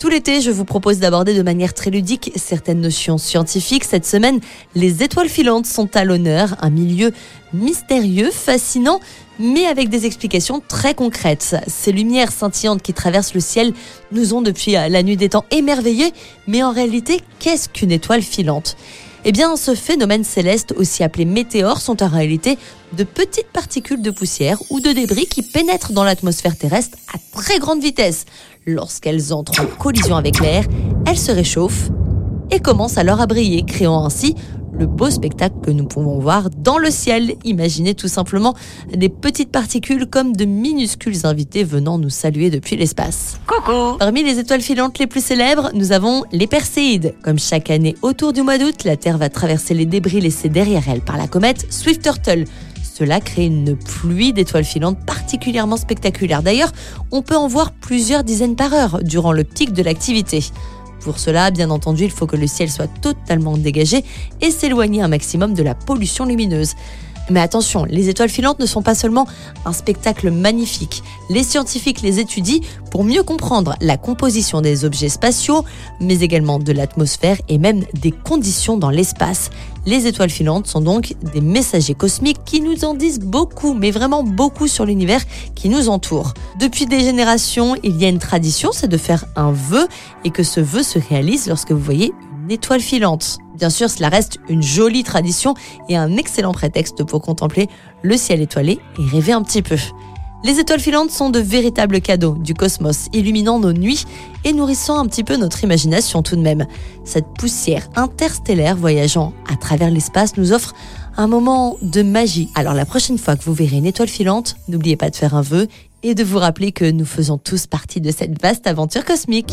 Tout l'été, je vous propose d'aborder de manière très ludique certaines notions scientifiques. Cette semaine, les étoiles filantes sont à l'honneur, un milieu mystérieux, fascinant, mais avec des explications très concrètes. Ces lumières scintillantes qui traversent le ciel nous ont depuis la nuit des temps émerveillés, mais en réalité, qu'est-ce qu'une étoile filante? Eh bien, ce phénomène céleste, aussi appelé météores, sont en réalité de petites particules de poussière ou de débris qui pénètrent dans l'atmosphère terrestre à très grande vitesse. Lorsqu'elles entrent en collision avec l'air, elles se réchauffent et commencent alors à briller, créant ainsi le beau spectacle que nous pouvons voir dans le ciel. Imaginez tout simplement des petites particules comme de minuscules invités venant nous saluer depuis l'espace. Coucou Parmi les étoiles filantes les plus célèbres, nous avons les Perséides. Comme chaque année autour du mois d'août, la Terre va traverser les débris laissés derrière elle par la comète Swift-Turtle. Cela crée une pluie d'étoiles filantes particulièrement spectaculaire. D'ailleurs, on peut en voir plusieurs dizaines par heure durant le pic de l'activité. Pour cela, bien entendu, il faut que le ciel soit totalement dégagé et s'éloigner un maximum de la pollution lumineuse. Mais attention, les étoiles filantes ne sont pas seulement un spectacle magnifique. Les scientifiques les étudient pour mieux comprendre la composition des objets spatiaux, mais également de l'atmosphère et même des conditions dans l'espace. Les étoiles filantes sont donc des messagers cosmiques qui nous en disent beaucoup, mais vraiment beaucoup sur l'univers qui nous entoure. Depuis des générations, il y a une tradition, c'est de faire un vœu et que ce vœu se réalise lorsque vous voyez étoile filante. Bien sûr, cela reste une jolie tradition et un excellent prétexte pour contempler le ciel étoilé et rêver un petit peu. Les étoiles filantes sont de véritables cadeaux du cosmos, illuminant nos nuits et nourrissant un petit peu notre imagination tout de même. Cette poussière interstellaire voyageant à travers l'espace nous offre un moment de magie. Alors la prochaine fois que vous verrez une étoile filante, n'oubliez pas de faire un vœu et de vous rappeler que nous faisons tous partie de cette vaste aventure cosmique.